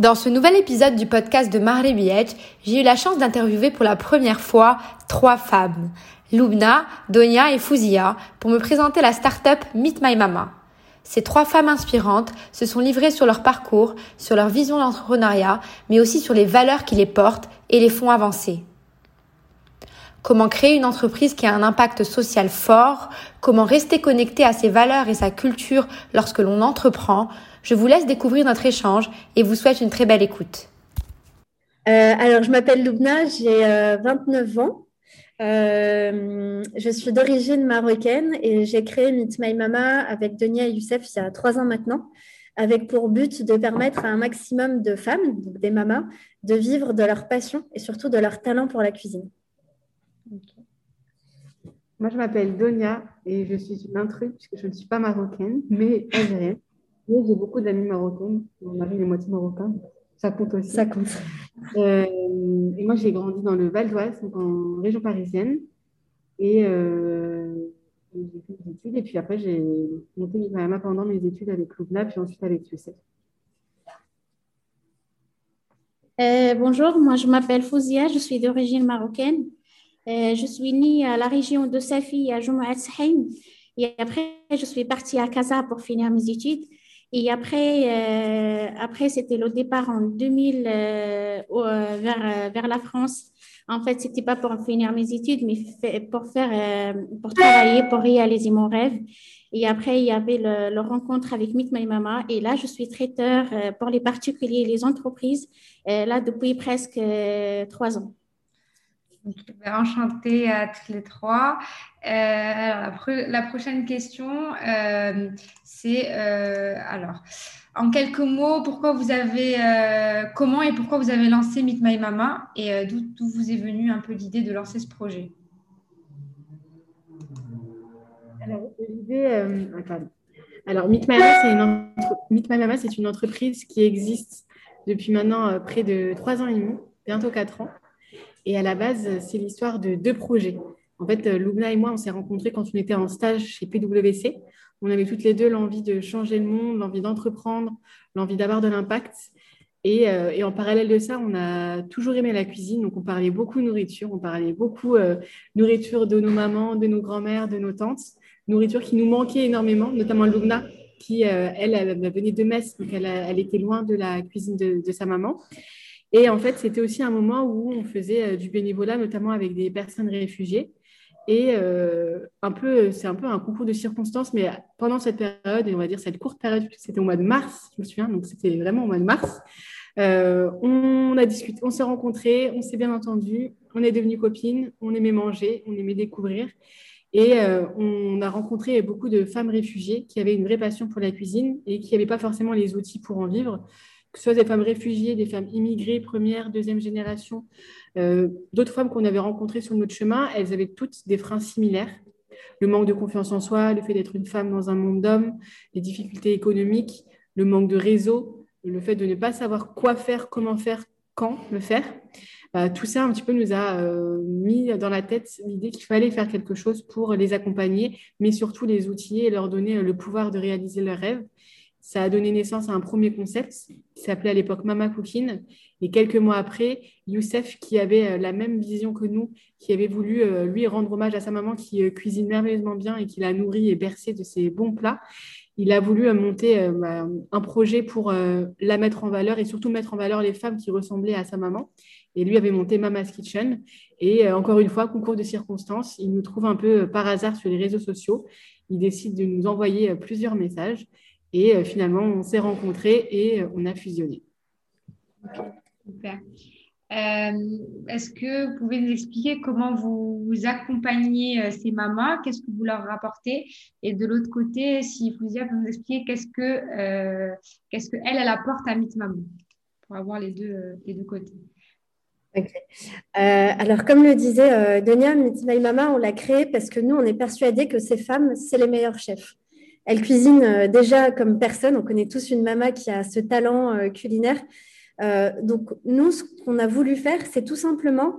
Dans ce nouvel épisode du podcast de Marie Biech, j'ai eu la chance d'interviewer pour la première fois trois femmes, Lubna, Donia et Fouzia, pour me présenter la start-up Meet My Mama. Ces trois femmes inspirantes se sont livrées sur leur parcours, sur leur vision d'entrepreneuriat, mais aussi sur les valeurs qui les portent et les font avancer. Comment créer une entreprise qui a un impact social fort, comment rester connecté à ses valeurs et sa culture lorsque l'on entreprend, je vous laisse découvrir notre échange et vous souhaite une très belle écoute. Euh, alors, je m'appelle Loubna, j'ai 29 euh, ans. Euh, je suis d'origine marocaine et j'ai créé Meet My Mama avec Denia et Youssef il y a trois ans maintenant, avec pour but de permettre à un maximum de femmes, des mamas, de vivre de leur passion et surtout de leur talent pour la cuisine. Moi, je m'appelle Donia et je suis une intruse puisque je ne suis pas marocaine, mais algérienne j'ai beaucoup d'amis marocains. Mon mari est moitié marocain. Ça compte aussi. Ça compte. Euh, et moi, j'ai grandi dans le Val d'Oise, donc en région parisienne. Et euh, j'ai fait des études. Et puis après, j'ai monté Migrama pendant mes études avec Loubna, puis ensuite avec Youssef. Euh, bonjour, moi je m'appelle Fouzia, je suis d'origine marocaine. je suis née à la région de Safi, à Jum'at Sahim. Et après, je suis partie à Casa pour finir mes études. Et après, euh, après c'était le départ en 2000 euh, euh, vers, vers la France. En fait, c'était pas pour finir mes études, mais pour faire, pour travailler, pour réaliser mon rêve. Et après, il y avait le, rencontre avec Meet My Mama. Et là, je suis traiteur pour les particuliers et les entreprises, là, depuis presque trois ans. Enchantée à toutes les trois. alors, la, prochaine question, c'est euh, alors, en quelques mots, pourquoi vous avez, euh, comment et pourquoi vous avez lancé Meet My Mama et euh, d'où vous est venue un peu l'idée de lancer ce projet? Alors, l'idée, alors Meet My Mama, c'est une, c'est une entreprise qui existe depuis maintenant près de trois ans et demi, bientôt quatre ans. Et à la base, c'est l'histoire de deux projets. En fait, Lubna et moi, on s'est rencontrés quand on était en stage chez PwC. On avait toutes les deux l'envie de changer le monde, l'envie d'entreprendre, l'envie d'avoir de l'impact. Euh, et, en parallèle de ça, on a toujours aimé la cuisine. Donc, on parlait beaucoup nourriture. On parlait beaucoup euh, nourriture de nos mamans, de nos grands-mères, de nos tantes. Nourriture qui nous manquait énormément, notamment Lugna, qui, euh, elle, venait de Metz. Donc, elle, était loin de la cuisine de, de sa maman. Et en fait, c'était aussi un moment où on faisait du bénévolat, notamment avec des personnes réfugiées. Et euh, un peu, c'est un peu un concours de circonstances, mais pendant cette période, et on va dire cette courte période, c'était au mois de mars, je me souviens, donc c'était vraiment au mois de mars, euh, on a discuté, on s'est rencontrés, on s'est bien entendu, on est devenus copines, on aimait manger, on aimait découvrir. Et euh, on a rencontré beaucoup de femmes réfugiées qui avaient une vraie passion pour la cuisine et qui n'avaient pas forcément les outils pour en vivre que ce soit des femmes réfugiées, des femmes immigrées, première, deuxième génération, euh, d'autres femmes qu'on avait rencontrées sur notre chemin, elles avaient toutes des freins similaires. Le manque de confiance en soi, le fait d'être une femme dans un monde d'hommes, les difficultés économiques, le manque de réseau, le fait de ne pas savoir quoi faire, comment faire, quand le faire. Bah, tout ça un petit peu nous a euh, mis dans la tête l'idée qu'il fallait faire quelque chose pour les accompagner, mais surtout les outiller et leur donner le pouvoir de réaliser leurs rêves. Ça a donné naissance à un premier concept qui s'appelait à l'époque Mama Cooking. Et quelques mois après, Youssef, qui avait euh, la même vision que nous, qui avait voulu euh, lui rendre hommage à sa maman qui euh, cuisine merveilleusement bien et qui l'a nourri et bercé de ses bons plats, il a voulu monter bah, un projet pour la mettre en valeur et surtout mettre en valeur les femmes qui ressemblaient à sa maman. Et lui avait monté Mama's Kitchen. Et encore une fois, concours de circonstances, il nous trouve un peu par hasard sur les réseaux sociaux. Il décide de nous envoyer plusieurs messages. Et euh, finalement, on s'est rencontrés et euh, on a fusionné. Super. Euh, est-ce que vous pouvez nous expliquer comment vous, accompagnez ces mamans? Qu'est-ce que vous leur rapportez? Et de l'autre côté, si vous pouvez nous expliquer qu'est-ce que qu'est-ce qu'elle elle apporte à Meet Maman pour avoir les deux les deux côtés. alors, comme le disait Donia, Meet My Mama, on l'a créé parce que nous, on est persuadés que ces femmes, c'est les meilleurs chefs. Elle cuisine euh, déjà comme personne. On connaît tous une maman qui a ce talent euh, culinaire. Euh, donc, nous, ce qu'on a voulu faire, c'est tout simplement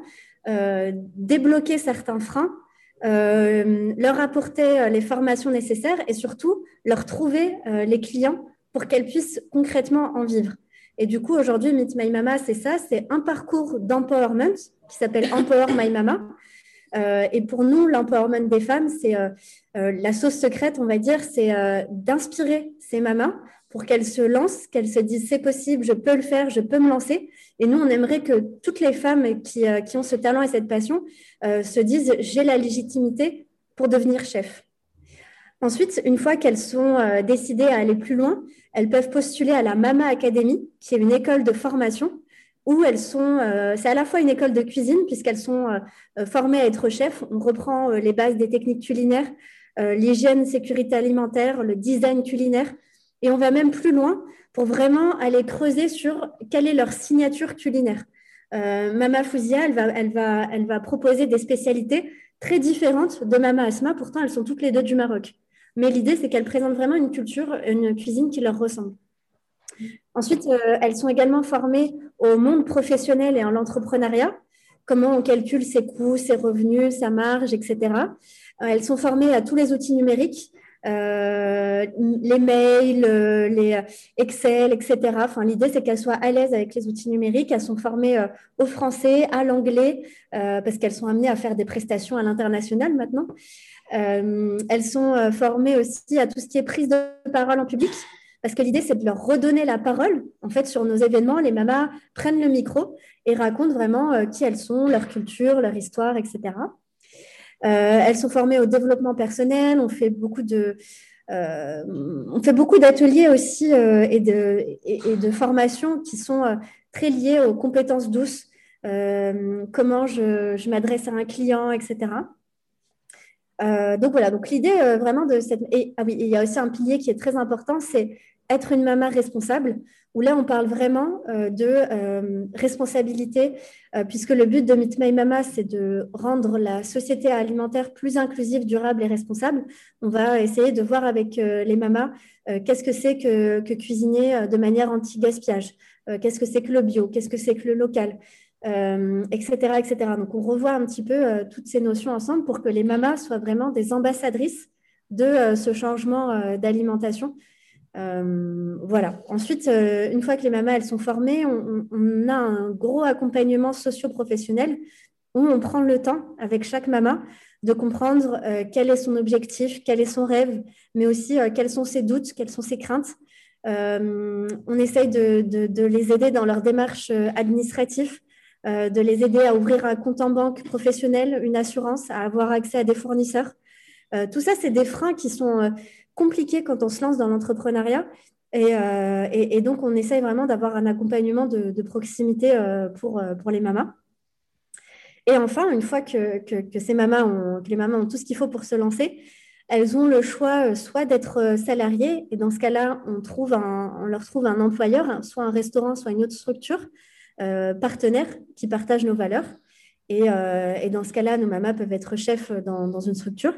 débloquer certains freins, leur apporter les formations nécessaires et surtout leur trouver les clients pour qu'elles puissent concrètement en vivre. Et du coup, aujourd'hui, Meet My Mama, c'est ça, c'est un parcours d'empowerment qui s'appelle Empower My Mama. Euh, et pour nous, l'empowerment des femmes, c'est euh, euh, la sauce secrète, on va dire, c'est d'inspirer ces mamas pour qu'elles se lancent, qu'elles se disent c'est possible, je peux le faire, je peux me lancer. Et nous, on aimerait que toutes les femmes qui, qui ont ce talent et cette passion se disent j'ai la légitimité pour devenir chef. Ensuite, une fois qu'elles sont décidées à aller plus loin, elles peuvent postuler à la Mama Academy, qui est une école de formation elles sont, euh, c'est à la fois une école de cuisine puisqu'elles sont euh, formées à être chefs. On reprend euh, les bases des techniques culinaires, l'hygiène, sécurité alimentaire, le design culinaire, et on va même plus loin pour vraiment aller creuser sur quelle est leur signature culinaire. Mama Fouzia, elle va, elle, va, elle va proposer des spécialités très différentes de Mama Asma. Pourtant, elles sont toutes les deux du Maroc. Mais l'idée, c'est qu'elles présentent vraiment une culture, une cuisine qui leur ressemble. Ensuite, euh, elles sont également formées au monde professionnel et à l'entrepreneuriat, comment on calcule ses coûts, ses revenus, sa marge, etc. Euh, elles sont formées à tous les outils numériques, euh, les mails, les Excel, etc. Enfin, l'idée, c'est qu'elles soient à l'aise avec les outils numériques. Elles sont formées au français, à l'anglais, parce qu'elles sont amenées à faire des prestations à l'international maintenant. elles sont formées aussi à tout ce qui est prise de parole en public parce que l'idée, c'est de leur redonner la parole. En fait, sur nos événements, les mamas prennent le micro et racontent vraiment euh, qui elles sont, leur culture, leur histoire, etc. Euh, elles sont formées au développement personnel. On fait beaucoup de, euh, on fait beaucoup d'ateliers aussi et, de, et, de formations qui sont très liées aux compétences douces. comment je, je m'adresse à un client, etc. donc voilà, donc l'idée vraiment de cette... Et, ah oui, il y a aussi un pilier qui est très important, c'est être une maman responsable, où là, on parle vraiment euh, de euh, responsabilité, euh, puisque le but de Meet My Mama, c'est de rendre la société alimentaire plus inclusive, durable et responsable. On va essayer de voir avec les mamas qu'est-ce que c'est que, cuisiner de manière anti-gaspillage, qu'est-ce que c'est que le bio, qu'est-ce que c'est que le local, etc., etc. Donc, on revoit un petit peu toutes ces notions ensemble pour que les mamas soient vraiment des ambassadrices de ce changement d'alimentation euh, voilà. Ensuite, euh, une fois que les mamas elles sont formées, on, a un gros accompagnement socio-professionnel où on prend le temps avec chaque maman de comprendre euh, quel est son objectif, quel est son rêve, mais aussi quels sont ses doutes, quelles sont ses craintes. on essaye de, de, les aider dans leur démarche administrative, de les aider à ouvrir un compte en banque professionnel, une assurance, à avoir accès à des fournisseurs. tout ça, c'est des freins qui sont compliqué quand on se lance dans l'entrepreneuriat. Et, euh, donc, on essaye vraiment d'avoir un accompagnement de, proximité euh, pour, euh, pour les mamas. Et enfin, une fois que, que, ces mamas ont, que les mamas ont tout ce qu'il faut pour se lancer, elles ont le choix soit d'être salariées, et dans ce cas-là, on, trouve on leur trouve un employeur, soit un restaurant, soit une autre structure partenaire qui partage nos valeurs. Et, et dans ce cas-là, nos mamas peuvent être chefs dans, dans une structure.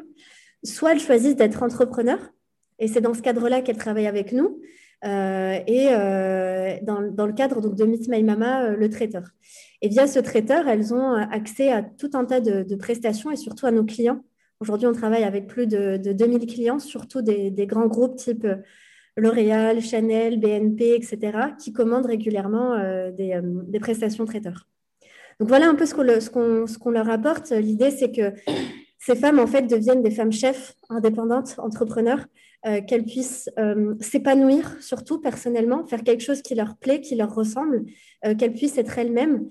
Soit elles choisissent d'être entrepreneurs, et c'est dans ce cadre-là qu'elle travaille avec nous. Euh, et euh, dans, le cadre donc, de Meet My Mama, euh, le traiteur. Et via ce traiteur, elles ont accès à tout un tas de, prestations et surtout à nos clients. Aujourd'hui, on travaille avec plus de, 2000 clients, surtout des, grands groupes type L'Oréal, Chanel, BNP, etc., qui commandent régulièrement des, prestations traiteurs. Donc voilà un peu ce qu'on leur apporte. L'idée, c'est que ces femmes, en fait, deviennent des femmes chefs, indépendantes, entrepreneurs, euh, qu'elles puissent euh, s'épanouir, surtout personnellement, faire quelque chose qui leur plaît, qui leur ressemble, euh, qu'elles puissent être elles-mêmes,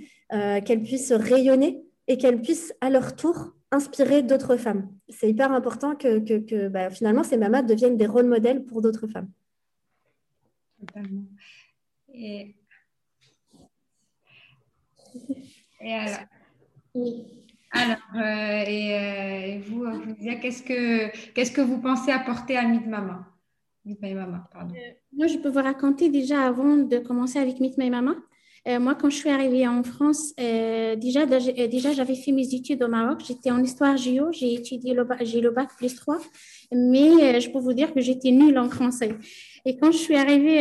qu'elles puissent rayonner et qu'elles puissent à leur tour inspirer d'autres femmes. C'est hyper important que, que, bah, finalement ces mamas deviennent des rôles modèles pour d'autres femmes. Totalement. Et, et alors, oui. Alors, euh, et, euh, vous, qu'est-ce que, qu'est-ce que vous pensez apporter à Meet Mama? My Mama, pardon. Euh, moi, je peux vous raconter déjà avant de commencer avec Meet My Mama. moi, quand je suis arrivée en France, déjà, déjà j'avais fait mes études au Maroc. J'étais en histoire géo, j'ai étudié le, j'ai le bac plus 3, mais je peux vous dire que j'étais nulle en français. Et quand je suis arrivée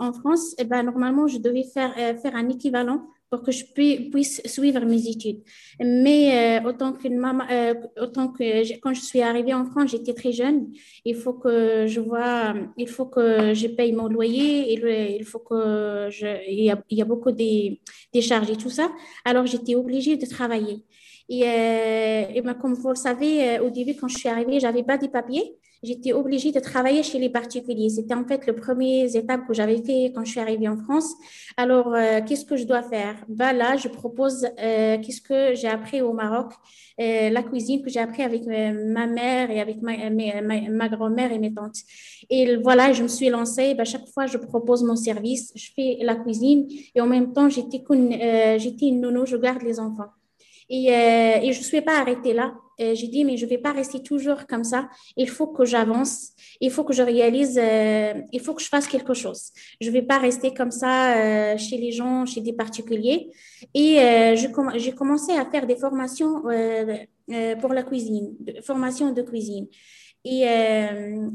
en France, eh ben, normalement, je devais faire, faire un équivalent pour que je puisse suivre mes études. Mais euh, autant qu'une maman, euh, autant que quand je suis arrivée en France, j'étais très jeune. Il faut que je vois, il faut que je paye mon loyer, il faut que il y a, il y a beaucoup des, des charges et tout ça. Alors j'étais obligée de travailler. Et, euh, ben, comme vous le savez, au début, quand je suis arrivée, j'avais pas des papiers j'étais obligée de travailler chez les particuliers. C'était en fait le premier étape que j'avais fait quand je suis arrivée en France. Alors, euh, qu'est-ce que je dois faire? Bah, Là, je propose euh, qu'est-ce que j'ai appris au Maroc, euh, la cuisine que j'ai appris avec ma mère et avec ma, grand-mère et mes tantes. Et voilà, je me suis lancée. Bah, chaque fois, je propose mon service, je fais la cuisine et en même temps, j'étais une nounou, je garde les enfants. Et je ne suis pas arrêtée là. Euh, j'ai dit, mais je ne vais pas rester toujours comme ça. Il faut que j'avance. Il faut que je réalise. Euh, il faut que je fasse quelque chose. Je ne vais pas rester comme ça euh, chez les gens, chez des particuliers. Et j'ai commencé à faire des formations pour la cuisine, formation de cuisine. Et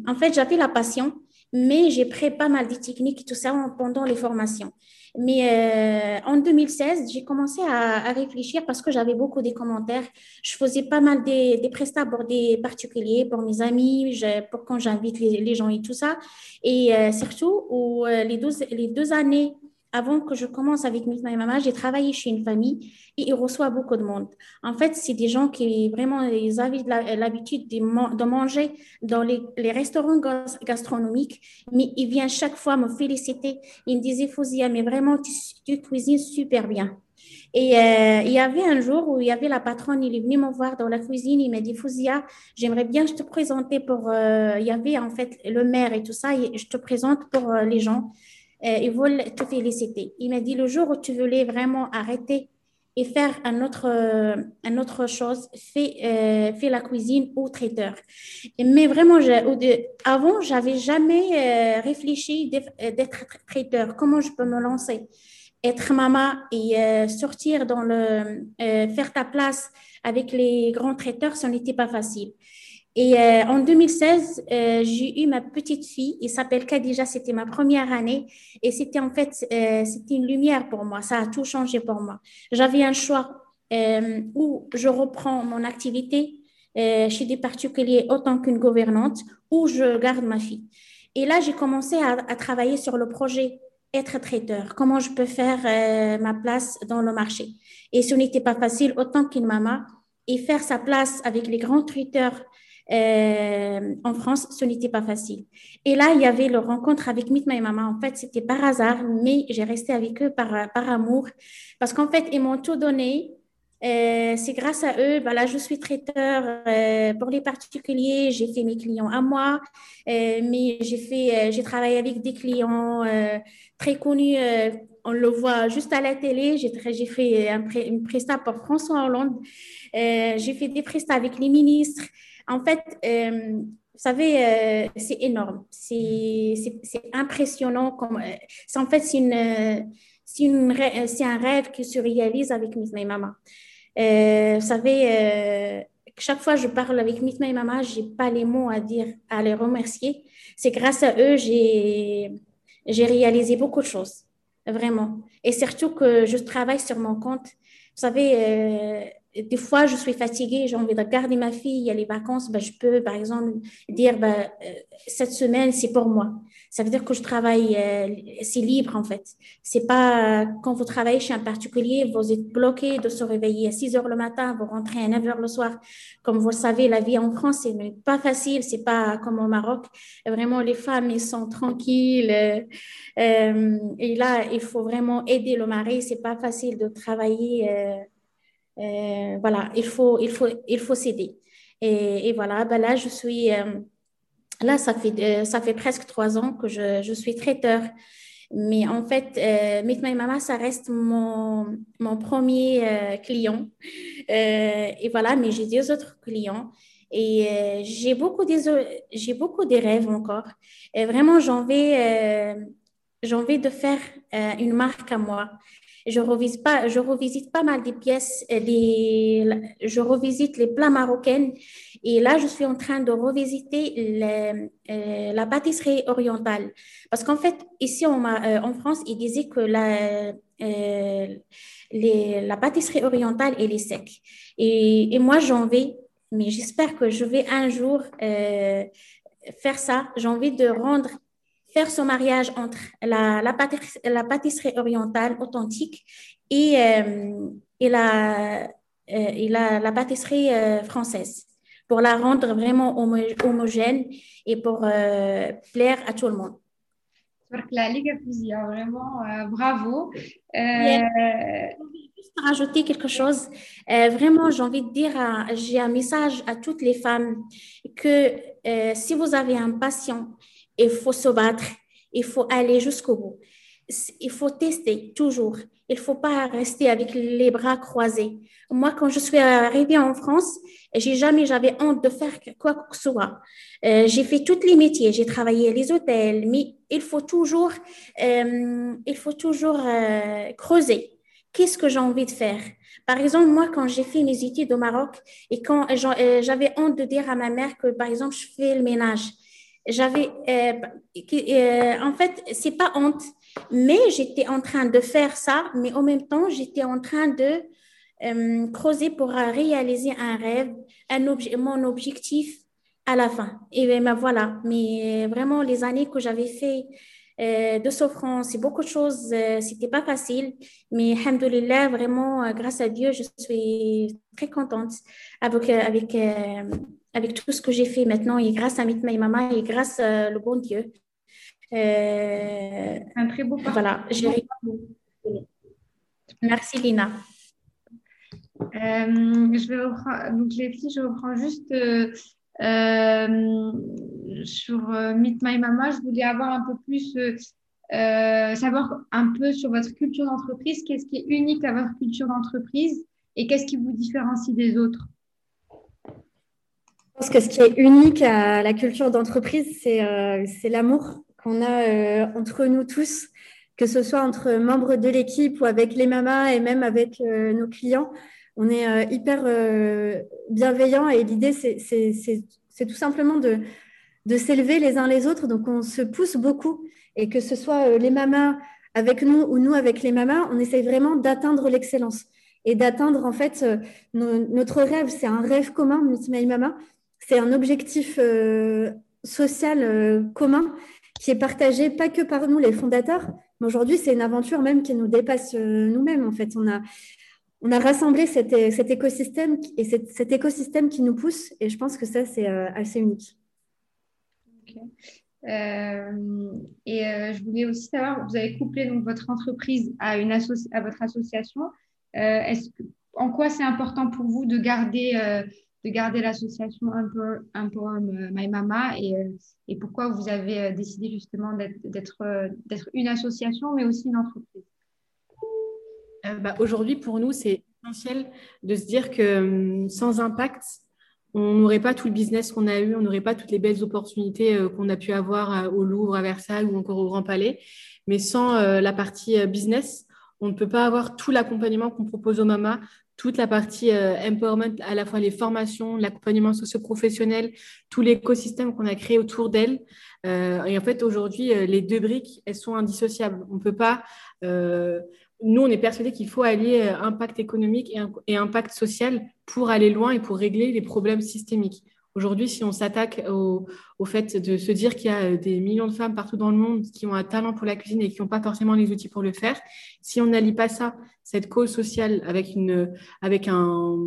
en fait, j'avais la passion, mais j'ai pris pas mal de techniques tout ça pendant les formations. Mais euh, en 2016, j'ai commencé à, réfléchir parce que j'avais beaucoup de commentaires. Je faisais pas mal des, des prestats pour des particuliers, pour mes amis, pour quand j'invite les, gens et tout ça. Et euh, surtout, où, euh, les, les deux années avant que je commence avec Meet My Mama, j'ai travaillé chez une famille et il reçoit beaucoup de monde. En fait, c'est des gens qui vraiment ils avaient l'habitude de, manger dans les, restaurants gastronomiques, mais ils viennent chaque fois me féliciter. Ils me disaient, Fouzia, mais vraiment, tu, cuisines super bien. Et euh, il y avait un jour où il y avait la patronne, il est venu me voir dans la cuisine, il m'a dit, Fouzia, j'aimerais bien te présenter pour... Euh, il y avait en fait le maire et tout ça, et je te présente pour euh, les gens. Euh, ils veulent te féliciter. Il m'a dit le jour où tu voulais vraiment arrêter et faire un autre, euh, un autre chose, fais, euh, la cuisine ou traiteur. Mais vraiment, avant, j'avais jamais réfléchi d'être traiteur. Comment je peux me lancer? Être maman et sortir dans le, faire ta place avec les grands traiteurs, ce n'était pas facile. Et euh, en 2016, euh, j'ai eu ma petite fille, elle s'appelle Khadija, c'était ma première année et c'était en fait, euh, c'était une lumière pour moi, ça a tout changé pour moi. J'avais un choix où je reprends mon activité chez des particuliers autant qu'une gouvernante ou je garde ma fille. Et là, j'ai commencé à, à, travailler sur le projet être traiteur, comment je peux faire ma place dans le marché. Et ce n'était pas facile autant qu'une maman et faire sa place avec les grands traiteurs euh, en France, ce n'était pas facile. Et là, il y avait le rencontre avec Meet My Mama. En fait, c'était par hasard, mais j'ai resté avec eux par, par amour. Parce qu'en fait, ils m'ont tout donné. Euh, c'est grâce à eux, là, je suis traiteur euh, pour les particuliers. J'ai fait mes clients à moi, mais j'ai fait, j'ai travaillé avec des clients très connus. on le voit juste à la télé. J'ai fait un une presta pour François Hollande. j'ai fait des prestats avec les ministres. En fait, euh, vous savez, euh, c'est énorme. C'est impressionnant. Euh, en fait, c'est un rêve qui se réalise avec Miss My Mama. vous savez, chaque fois que je parle avec Miss My Mama, je n'ai pas les mots à dire, à les remercier. C'est grâce à eux, j'ai réalisé beaucoup de choses, vraiment. Et surtout que je travaille sur mon compte. Vous savez, des fois, je suis fatiguée, j'ai envie de garder ma fille, il y a les vacances, ben, je peux, par exemple, dire, ben, euh, cette semaine, c'est pour moi. Ça veut dire que je travaille, euh, c'est libre, en fait. C'est pas, quand vous travaillez chez un particulier, vous êtes bloqué de se réveiller à 6 heures le matin, vous rentrez à 9 heures le soir. Comme vous le savez, la vie en France, c'est pas facile, c'est pas comme au Maroc. Vraiment, les femmes, elles sont tranquilles. Euh, et là, il faut vraiment aider le mari. C'est pas facile de travailler euh, voilà, il faut, il faut, il faut s'aider. Et, voilà, ben là, je suis, euh, là, ça fait, euh, ça fait presque trois ans que je, je suis traiteur. Mais en fait, Meet My Mama, ça reste mon, mon premier client. et voilà, mais j'ai deux autres clients. Et j'ai beaucoup, j'ai beaucoup de rêves encore. Et vraiment, j'en j'en vais de faire une marque à moi. Je revisite pas, je revisite pas mal des pièces, les, je revisite les plats marocains. Et là, je suis en train de revisiter la pâtisserie orientale. Parce qu'en fait, ici en, en France, ils disaient que la, la pâtisserie orientale, elle est sec. Et, et moi, j'en vais, mais j'espère que je vais un jour euh, faire ça. J'ai envie de rendre, faire ce mariage entre la, la, pâtisserie, la pâtisserie orientale authentique et, euh, et, la, euh, et la, la, pâtisserie française pour la rendre vraiment homogène et pour plaire à tout le monde. La Ligue vraiment bravo. Juste rajouter quelque chose. vraiment, j'ai envie de dire, j'ai un message à toutes les femmes que si vous avez un patient, il faut se battre, il faut aller jusqu'au bout. Il faut tester toujours. Il ne faut pas rester avec les bras croisés. Moi, quand je suis arrivée en France, j'ai jamais, j'avais honte de faire quoi que ce soit. Euh, j'ai fait tous les métiers, j'ai travaillé les hôtels, mais il faut toujours, euh, il faut toujours euh, creuser. Qu'est-ce que j'ai envie de faire? Par exemple, moi, quand j'ai fait mes études au Maroc et quand j'avais honte de dire à ma mère que, par exemple, je fais le ménage, j'avais, en fait, c'est pas honte, mais j'étais en train de faire ça, mais en même temps, j'étais en train de euh, creuser pour réaliser un rêve, un mon objectif à la fin. Et ben voilà, mais vraiment les années que j'avais fait euh, de souffrance beaucoup de choses, euh, c'était pas facile, mais alhamdoulilah, vraiment, grâce à Dieu, je suis très contente avec, avec tout ce que j'ai fait maintenant et grâce à Mitma et Mama et grâce au bon Dieu. un très beau parcours. Voilà, Merci Lina. Euh, je vais reprendre, donc les filles, je reprends juste euh, euh, sur Meet My Mama. Je voulais avoir un peu plus, savoir un peu sur votre culture d'entreprise. Qu'est-ce qui est unique à votre culture d'entreprise et qu'est-ce qui vous différencie des autres? Je pense que ce qui est unique à la culture d'entreprise, c'est l'amour qu'on a entre nous tous, que ce soit entre membres de l'équipe ou avec les mamas et même avec nos clients on est euh, hyper euh, bienveillant et l'idée, c'est tout simplement de, s'élever les uns les autres. Donc, on se pousse beaucoup et que ce soit euh, les mamas avec nous ou nous avec les mamas, on essaye vraiment d'atteindre l'excellence et d'atteindre en fait notre rêve. C'est un rêve commun, Multimail Mama. C'est un objectif social commun qui est partagé pas que par nous les fondateurs, mais aujourd'hui c'est une aventure même qui nous dépasse nous-mêmes. En fait, on a on a rassemblé cet, écosystème et cet, écosystème qui nous pousse. Et je pense que ça, c'est euh, assez unique. Euh, et euh, je voulais aussi savoir, vous avez couplé donc votre entreprise à, une à votre association. en quoi c'est important pour vous de garder, de garder l'association Empower My Mama et, et pourquoi vous avez décidé justement d'être une association mais aussi une entreprise euh, bah, aujourd'hui, pour nous, c'est essentiel de se dire que sans impact, on n'aurait pas tout le business qu'on a eu, on n'aurait pas toutes les belles opportunités euh, qu'on a pu avoir euh, au Louvre, à Versailles ou encore au Grand Palais. Mais sans la partie business, on ne peut pas avoir tout l'accompagnement qu'on propose aux mamas, toute la partie empowerment, à la fois les formations, l'accompagnement socio-professionnel, tout l'écosystème qu'on a créé autour d'elles. et en fait, aujourd'hui, les deux briques, elles sont indissociables. On ne peut pas nous, on est persuadés qu'il faut allier euh, impact économique et, impact social pour aller loin et pour régler les problèmes systémiques. Aujourd'hui, si on s'attaque au, fait de se dire qu'il y a euh, des millions de femmes partout dans le monde qui ont un talent pour la cuisine et qui n'ont pas forcément les outils pour le faire, si on n'allie pas ça, cette cause sociale, avec, une, avec, un,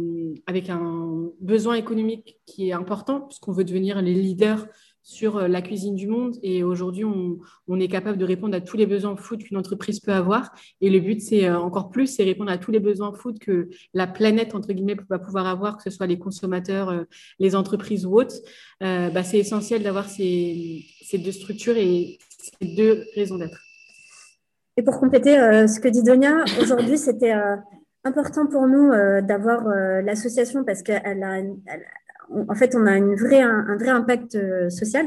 avec un besoin économique qui est important, puisqu'on veut devenir les leaders sur euh, la cuisine du monde. Et aujourd'hui, on, est capable de répondre à tous les besoins food qu'une entreprise peut avoir. Et le but, c'est euh, encore plus, c'est répondre à tous les besoins food que la planète, entre guillemets, va pouvoir avoir, que ce soit les consommateurs, euh, les entreprises ou autres. bah, c'est essentiel d'avoir ces, ces, deux structures et ces deux raisons d'être. Et pour compléter ce que dit Donia, aujourd'hui, c'était important pour nous d'avoir l'association parce qu'elle a, en fait, on a un, vrai impact social.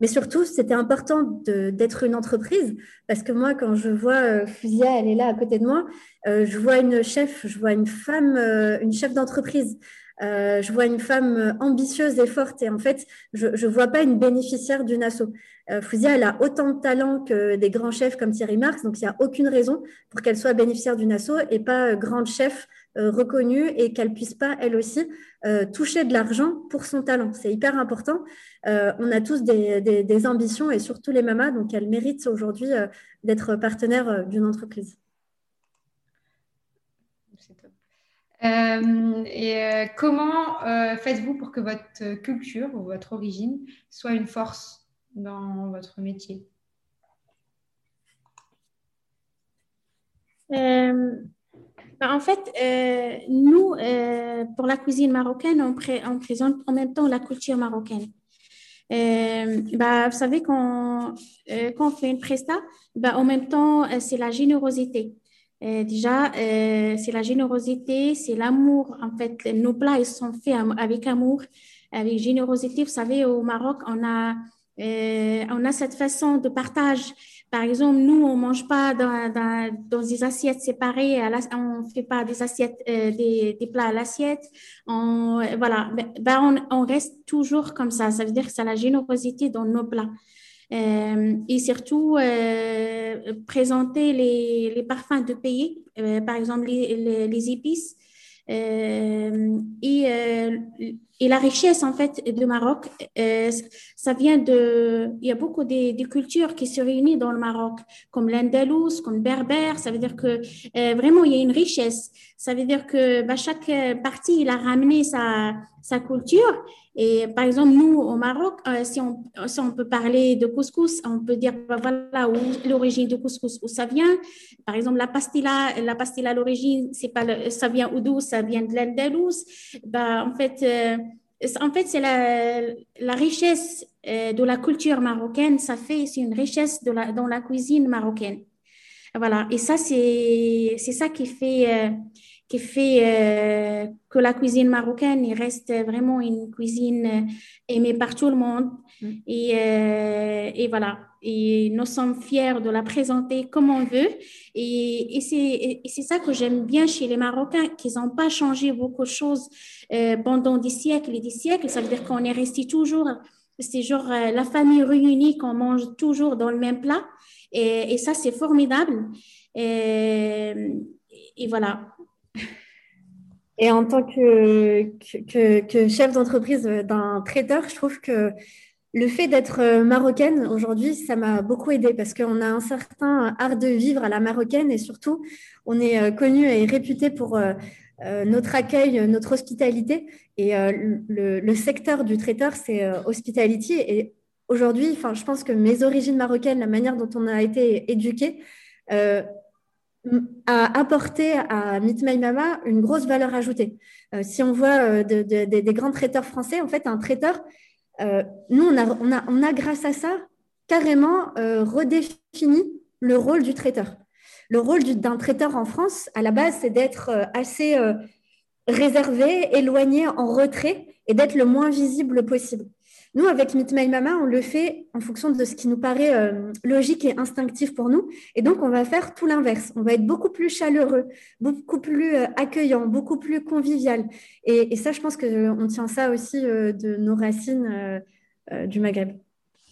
Mais surtout, c'était important d'être une entreprise parce que moi, quand je vois Fusia, elle est là à côté de moi, je vois une chef, je vois une femme, une chef d'entreprise. Euh, je vois une femme euh, ambitieuse et forte et en fait, je ne vois pas une bénéficiaire d'une asso. Euh, Fouzia, elle a autant de talent que des grands chefs comme Thierry Marx, donc il n'y a aucune raison pour qu'elle soit bénéficiaire d'une asso et pas grande chef reconnue et qu'elle puisse pas, elle aussi, toucher de l'argent pour son talent. C'est hyper important. on a tous des, des, ambitions et surtout les mamas, donc elles méritent aujourd'hui d'être partenaires d'une entreprise. Euh, et euh, comment euh, faites-vous pour que votre culture ou votre origine soit une force dans votre métier? Bah, En fait, nous, pour la cuisine marocaine, on, présente en même temps la culture marocaine. Bah, vous savez, quand, on fait une presta, bah, en même temps, c'est la générosité. Euh, déjà, euh, c'est la générosité, c'est l'amour. En fait, nos plats, ils sont faits avec amour, avec générosité. Vous savez, au Maroc, on a, euh, on a cette façon de partage. Par exemple, nous, on mange pas dans, dans, des assiettes séparées. on fait pas des assiettes, des, des, plats à l'assiette. On, voilà, ben, ben, on, reste toujours comme ça. Ça veut dire que c'est la générosité dans nos plats. Euh, et surtout euh, présenter les, les, parfums de pays, euh, par exemple les, les, épices. et et la richesse, en fait, de Maroc, euh, ça vient de... Il y a beaucoup de, cultures qui se réunissent dans le Maroc, comme l'Andalous, comme berbère. Ça veut dire que euh, vraiment, il y a une richesse. Ça veut dire que bah, chaque partie, il a ramené sa, sa culture. Et par exemple, nous, au Maroc, euh, si, on, si on peut parler de couscous, on peut dire, bah, voilà, l'origine du couscous, où ça vient. Par exemple, la pastilla, la pastilla l'origine, c'est pas ça vient d'où Ça vient de l'Andalous. Bah, en fait, en fait, c'est la, la, richesse euh, de la culture marocaine, ça fait une richesse de la, dans la cuisine marocaine. Voilà, et ça, c'est ça qui fait, euh, qui fait euh, que la cuisine marocaine reste vraiment une cuisine aimée par tout le monde. Mm. Et, et voilà, et nous sommes fiers de la présenter comme on veut. Et, et c'est ça que j'aime bien chez les Marocains, qu'ils n'ont pas changé beaucoup de choses euh, pendant des siècles et des siècles. Ça veut dire qu'on est resté toujours, c'est genre euh, la famille réunie, qu'on mange toujours dans le même plat. Et, et ça, c'est formidable. Et, voilà. Et en tant que, que, que chef d'entreprise d'un traiteur, je trouve que le fait d'être euh, marocaine aujourd'hui, ça m'a beaucoup aidé parce qu'on a un certain art de vivre à la marocaine et surtout, on est euh, connu et réputé pour notre accueil, notre hospitalité. Et le, secteur du traiteur, c'est hospitality. Et aujourd'hui, je pense que mes origines marocaines, la manière dont on a été éduqué, a apporté à My Mama une grosse valeur ajoutée. si on voit des grands traiteurs français, en fait, un traiteur, euh, nous, on a, on, a, on a, grâce à ça, carrément euh, redéfini le rôle du traiteur. Le rôle d'un traiteur en France, à la base, c'est d'être euh, assez réservé, éloigné, en retrait et d'être le moins visible possible. Nous, avec Meet My Mama, on le fait en fonction de ce qui nous paraît euh, logique et instinctif pour nous. Et donc, on va faire tout l'inverse. On va être beaucoup plus chaleureux, beaucoup plus euh, accueillant, beaucoup plus convivial. Et, ça, je pense qu'on tient ça aussi euh, de nos racines du Maghreb.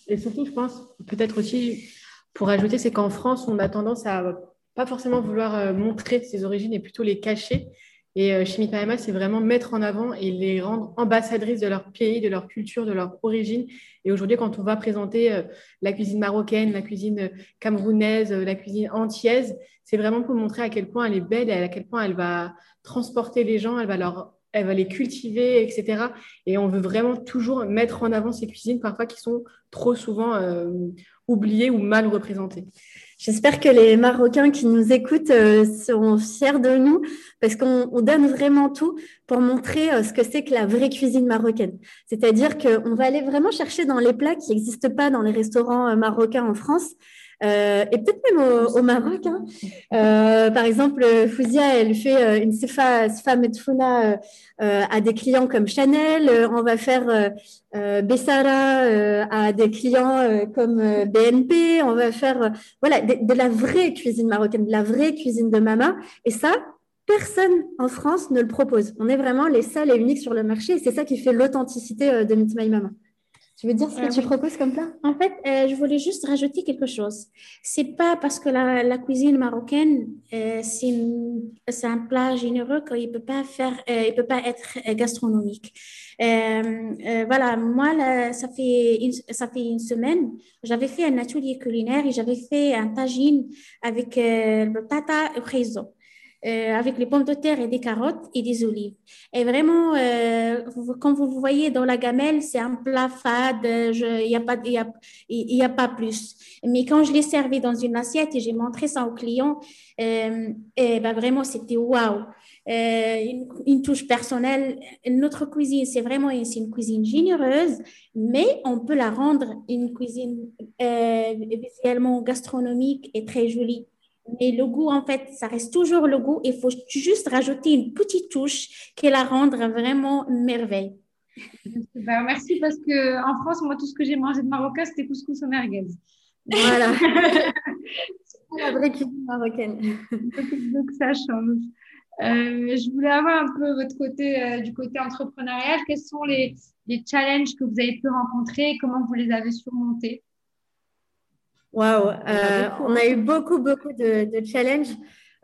Et surtout, je pense, peut-être aussi, pour ajouter, c'est qu'en France, on a tendance à pas forcément vouloir montrer ses origines et plutôt les cacher. Et euh, chez Mitmaema, c'est vraiment mettre en avant et les rendre ambassadrices de leur pays, de leur culture, de leur origine. Et aujourd'hui, quand on va présenter euh, la cuisine marocaine, la cuisine euh, camerounaise, la cuisine antillaise, c'est vraiment pour montrer à quel point elle est belle et à quel point elle va transporter les gens, elle va leur elle va les cultiver, etc. Et on veut vraiment toujours mettre en avant ces cuisines, parfois qui sont trop souvent oubliées ou mal représentées. J'espère que les Marocains qui nous écoutent euh, seront fiers de nous parce qu'on donne vraiment tout pour montrer euh, ce que c'est que la vraie cuisine marocaine. C'est-à-dire qu'on va aller vraiment chercher dans les plats qui n'existent pas dans les restaurants euh, marocains en France. Euh, et peut-être même au, Maroc. Hein. Euh, par exemple, Fouzia, elle fait une Sefa, Sefa Medfuna à des clients comme Chanel. on va faire Bessara à des clients comme BNP. On va faire voilà, de, de, la vraie cuisine marocaine, de la vraie cuisine de mama. Et ça, personne en France ne le propose. On est vraiment les seuls et uniques sur le marché. Et c'est ça qui fait l'authenticité de Meet My Mama. Tu veux dire ce que tu proposes comme plat? En fait, euh, je voulais juste rajouter quelque chose. C'est pas parce que la, cuisine marocaine euh, c'est un plat généreux qu'il peut pas faire, euh, il peut pas être gastronomique. voilà, moi, ça fait une, ça fait une semaine, j'avais fait un atelier culinaire et j'avais fait un tagine avec le tata et euh, avec les pommes de terre et des carottes et des olives. Et vraiment, euh, comme vous voyez dans la gamelle, c'est un plat fade, il n'y a, pas, y a, y a pas plus. Mais quand je l'ai servi dans une assiette et j'ai montré ça aux clients, euh, et ben vraiment, c'était waouh! Une, une, touche personnelle. Notre cuisine, c'est vraiment une cuisine généreuse, mais on peut la rendre une cuisine visuellement gastronomique et très jolie. Mais le goût, en fait, ça reste toujours le goût. Il faut juste rajouter une petite touche qui la rendre vraiment merveille. Ben, merci parce que en France, moi, tout ce que j'ai mangé de marocain, c'était couscous au merguez. Voilà. C'est la vraie cuisine marocaine. Donc, ça change. Euh, je voulais avoir un peu votre côté euh, du côté entrepreneurial. Quels sont les, les challenges que vous avez pu rencontrer? Comment vous les avez surmontés? Waouh, euh, on a hein. eu beaucoup, beaucoup de, challenges.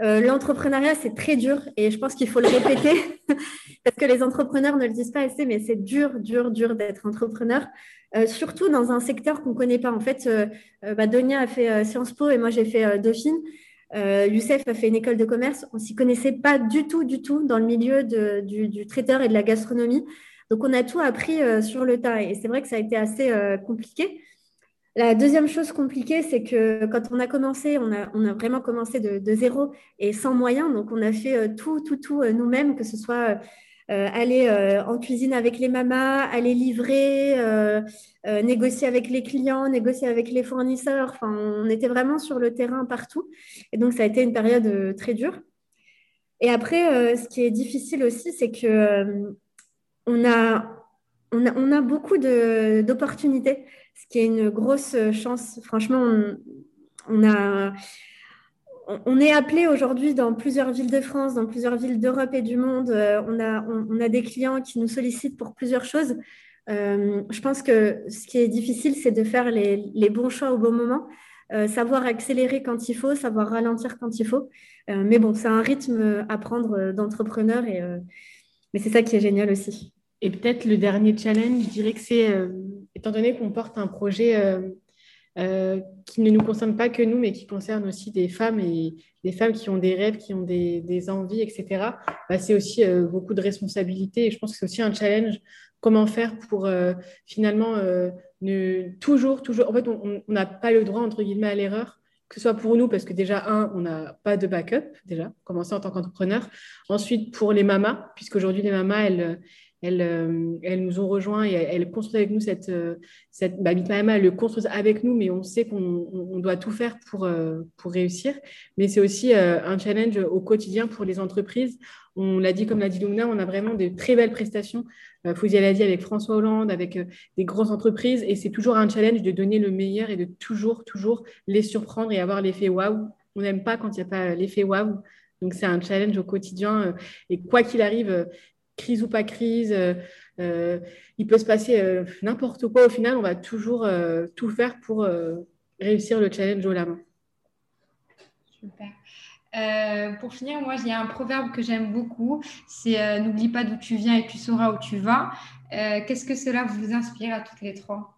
Euh, l'entrepreneuriat, c'est très dur et je pense qu'il faut le répéter parce que les entrepreneurs ne le disent pas assez, mais c'est dur, dur, dur d'être entrepreneur, euh, surtout dans un secteur qu'on ne connaît pas. En fait, bah, Donia a fait Sciences Po et moi j'ai fait Dauphine. Youssef a fait une école de commerce. On ne s'y connaissait pas du tout, du tout dans le milieu du, du, traiteur et de la gastronomie. Donc, on a tout appris sur le tas et c'est vrai que ça a été assez compliqué. La deuxième chose compliquée, c'est que quand on a commencé, on a, vraiment commencé de, zéro et sans moyens. Donc, on a fait euh, tout, tout, tout euh, nous-mêmes, que ce soit euh, aller en cuisine avec les mamas, aller livrer, négocier avec les clients, négocier avec les fournisseurs. Enfin, on était vraiment sur le terrain partout. Et donc, ça a été une période très dure. Et après, ce qui est difficile aussi, c'est que on a, on a, on a beaucoup d'opportunités ce qui est une grosse chance. Franchement, on, a, on est appelé aujourd'hui dans plusieurs villes de France, dans plusieurs villes d'Europe et du monde. Euh, on a, on, a des clients qui nous sollicitent pour plusieurs choses. Euh, je pense que ce qui est difficile, c'est de faire les, bons choix au bon moment, euh, savoir accélérer quand il faut, savoir ralentir quand il faut. mais bon, c'est un rythme à prendre d'entrepreneur, et, mais c'est ça qui est génial aussi. Et peut-être le dernier challenge, je dirais que c'est étant donné qu'on porte un projet euh, euh, qui ne nous concerne pas que nous, mais qui concerne aussi des femmes et des femmes qui ont des rêves, qui ont des, envies, etc., bah, c'est aussi euh, beaucoup de responsabilités. Et je pense que c'est aussi un challenge. Comment faire pour finalement ne toujours, toujours. En fait, on n'a pas le droit, entre guillemets, à l'erreur que ce soit pour nous, parce que déjà, un, on n'a pas de backup, déjà, commencer en tant qu'entrepreneur. Ensuite, pour les mamas, puisqu'aujourd'hui, les mamas, elles, elles, euh, elles, nous ont rejoints et elles, construisent avec nous cette, euh, cette bah, elles le construisent avec nous, mais on sait qu'on doit tout faire pour, euh, pour réussir. Mais c'est aussi un challenge au quotidien pour les entreprises. On l'a dit, comme l'a dit Lumna, on a vraiment de très belles prestations. Fouzi l'a dit avec François Hollande, avec des grosses entreprises, et c'est toujours un challenge de donner le meilleur et de toujours, toujours les surprendre et avoir l'effet waouh. On n'aime pas quand il n'y a pas l'effet waouh. Donc c'est un challenge au quotidien. Et quoi qu'il arrive, crise ou pas crise, euh, euh, il peut se passer euh, n'importe quoi. Au final, on va toujours tout faire pour réussir le challenge au la main. Super. pour finir, moi, il y a un proverbe que j'aime beaucoup, c'est n'oublie pas d'où tu viens et tu sauras où tu vas. Qu'est-ce que cela vous inspire à toutes les trois?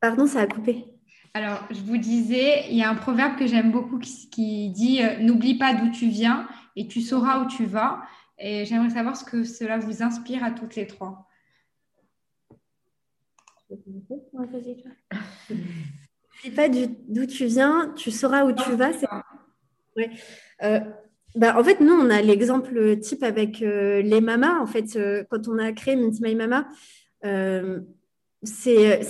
Pardon, ça a coupé. Alors, je vous disais, il y a un proverbe que j'aime beaucoup qui, qui dit N'oublie pas d'où tu viens et tu sauras où tu vas. Et j'aimerais savoir ce que cela vous inspire à toutes les trois. sais pas d'où tu viens, tu sauras où tu vas. Ouais. Euh, bah, en fait, nous, on a l'exemple type avec euh, les mamas. En fait, euh, quand on a créé Minty My Mama, c'est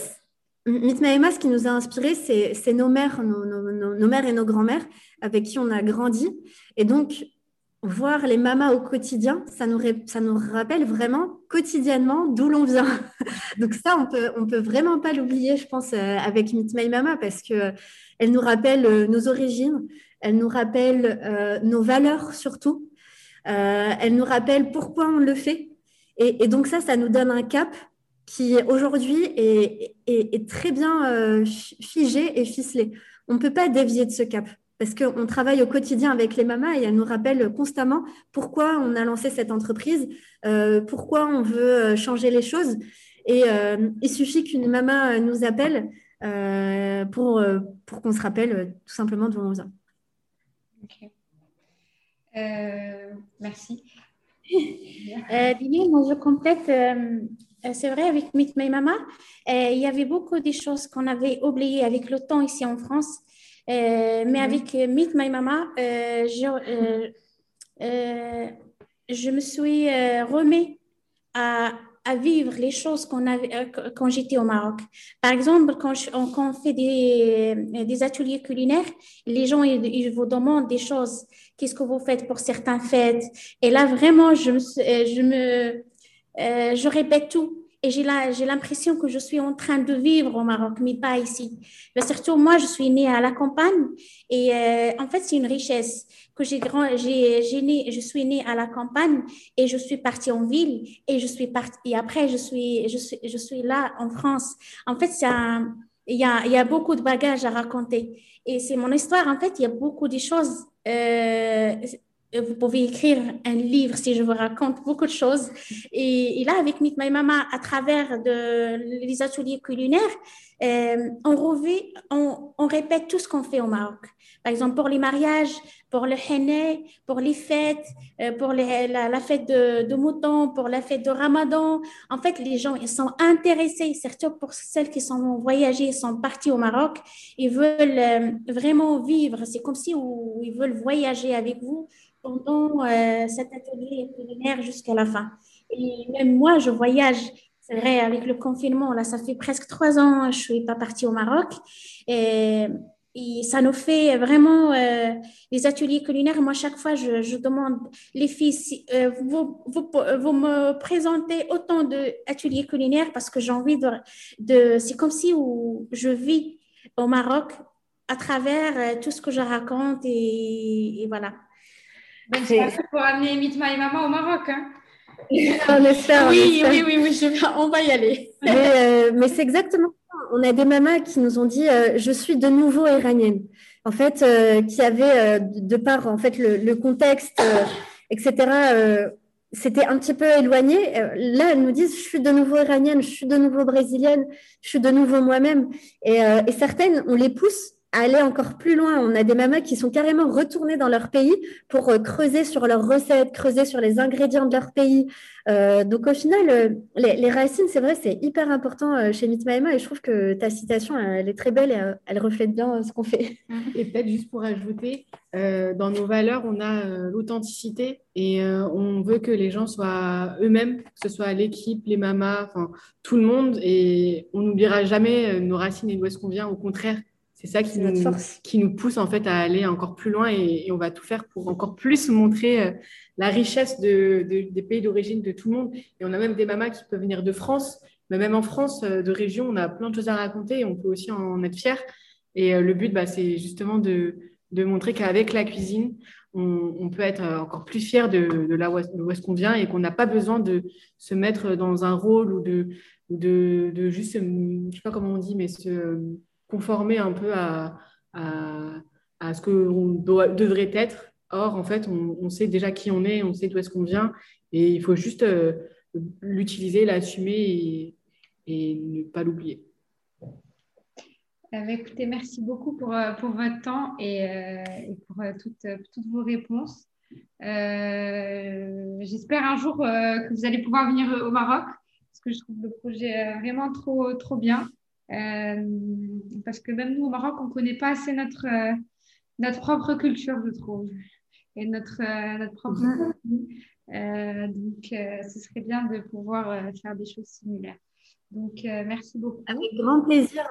Mitmaema, ce qui nous a inspiré, c'est nos mères, nos, mères et nos grands-mères avec qui on a grandi. Et donc, voir les mamas au quotidien, ça nous, rappelle vraiment quotidiennement d'où l'on vient. donc ça, on peut, peut vraiment pas l'oublier, je pense, euh, avec Mitmaema, parce qu'elle nous rappelle euh, nos origines, elle nous rappelle nos valeurs surtout, elle nous rappelle pourquoi on le fait. et donc ça, ça nous donne un cap qui aujourd'hui est, très bien euh, figé et ficelé. On ne peut pas dévier de ce cap parce qu'on travaille au quotidien avec les mamas et elles nous rappellent constamment pourquoi on a lancé cette entreprise, euh, pourquoi on veut euh, changer les choses. Et il suffit qu'une maman nous appelle pour, pour qu'on se rappelle tout simplement d'où on vient. Merci. Dini, moi je complète euh, c'est vrai, avec Meet My Mama, euh, il y avait beaucoup de choses qu'on avait oubliées avec le temps ici en France. Euh, mais avec Meet My Mama, je, je, me suis remis à, à, vivre les choses qu'on avait quand j'étais au Maroc. Par exemple, quand, on, fait des, des, ateliers culinaires, les gens ils, vous demandent des choses. Qu'est-ce que vous faites pour certaines fêtes? Et là, vraiment, je me, je me euh, je répète tout. Et j'ai l'impression que je suis en train de vivre au Maroc, mais pas ici. Mais surtout, moi, je suis née à la campagne et euh, en fait, c'est une richesse que j'ai grand, j'ai, je suis née à la campagne et je suis partie en ville et je suis partie, et après, je suis, je suis, je suis là en France. En fait, il y a, il y a beaucoup de bagages à raconter. Et c'est mon histoire. En fait, il y a beaucoup de choses. Euh, vous pouvez écrire un livre si je vous raconte beaucoup de choses. Et, là, avec Meet My Mama, à travers les ateliers culinaires, euh, on, répète tout ce qu'on fait au Maroc. Par exemple, pour les mariages, pour le henné, pour les fêtes, euh, pour la, fête de, de, mouton, pour la fête de Ramadan. En fait, les gens, sont intéressés, surtout pour celles qui sont voyagées, sont parties au Maroc. Ils veulent euh, vraiment vivre. C'est comme si ils veulent voyager avec vous pendant cet atelier culinaire jusqu'à la fin. Et même moi, je voyage. C'est vrai, avec le confinement, là, ça fait presque trois ans, je suis pas partie au Maroc. Et, ça nous fait vraiment euh, les ateliers culinaires. Moi, chaque fois, je, demande les filles, euh, vous, vous, vous, me présentez autant d'ateliers culinaires parce que j'ai envie de. de c'est comme si où je vis au Maroc à travers tout ce que je raconte et voilà. Ben, pour amener Meet My Mama au Maroc. Hein. on espère. Oui, oui, oui, oui, on va y aller. Euh, mais, c'est exactement ça. On a des mamas qui nous ont dit euh, Je suis de nouveau iranienne. En fait, euh, qui avaient, de par en fait, le, contexte, etc., c'était un petit peu éloigné. Là, elles nous disent, je suis de nouveau iranienne, je suis de nouveau brésilienne, je suis de nouveau moi-même. Et, et, certaines, on les pousse aller encore plus loin. On a des mamas qui sont carrément retournées dans leur pays pour euh, creuser sur leurs recettes, creuser sur les ingrédients de leur pays. Euh, donc au final, euh, les, racines, c'est vrai, c'est hyper important chez Mitmaema et je trouve que ta citation, elle est très belle et elle reflète bien ce qu'on fait. Et peut-être juste pour ajouter, dans nos valeurs, on a l'authenticité et on veut que les gens soient eux-mêmes, que ce soit l'équipe, les mamas, tout le monde et on n'oubliera jamais nos racines et d'où est-ce qu'on vient. Au contraire, c'est ça qui nous, qui nous pousse en fait à aller encore plus loin et, on va tout faire pour encore plus montrer euh, la richesse de, des pays d'origine de tout le monde. Et on a même des mamas qui peuvent venir de France, mais même en France, euh, de région, on a plein de choses à raconter et on peut aussi en être fier. Et euh, le but, bah, c'est justement de, de montrer qu'avec la cuisine, on, peut être encore plus fier de, de là où est-ce qu'on vient et qu'on n'a pas besoin de se mettre dans un rôle ou de, de, de juste, je sais pas comment on dit, mais se conformer un peu à, à, ce qu'on devrait être. Or, en fait, on, sait déjà qui on est, on sait d'où est-ce qu'on vient, et il faut juste euh, l'utiliser, l'assumer et, ne pas l'oublier. Euh, écoutez, merci beaucoup pour, euh, pour votre temps et, pour toutes, toutes, vos réponses. J'espère un jour que vous allez pouvoir venir au Maroc, parce que je trouve le projet vraiment trop, trop bien. Euh, parce que même nous, au Maroc, on ne connaît pas assez notre, euh, notre propre culture, je trouve, et notre, euh, notre propre donc, ce serait bien de pouvoir faire des choses similaires. Donc, merci beaucoup. Avec grand plaisir.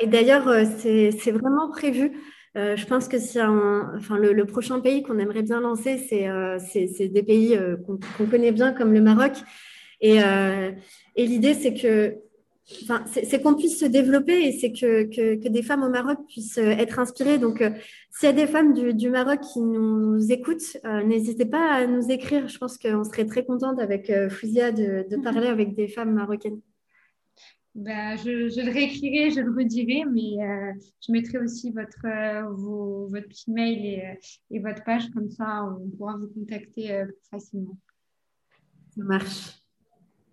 Et, d'ailleurs, c'est vraiment prévu. je pense que c'est enfin, le, prochain pays qu'on aimerait bien lancer, c'est des pays qu'on connaît bien comme le Maroc. Et, et l'idée, c'est que c'est qu'on puisse se développer et c'est que, que, des femmes au Maroc puissent euh, être inspirées. Donc, euh, s'il y a des femmes du, Maroc qui nous écoutent, euh, n'hésitez pas à nous écrire. Je pense qu'on serait très contente avec Fouzia de, de, parler avec des femmes marocaines. Bah, je, le réécrirai, je le redirai, mais je mettrai aussi votre, votre petit mail et, et, votre page, comme ça on pourra vous contacter plus facilement. Ça marche.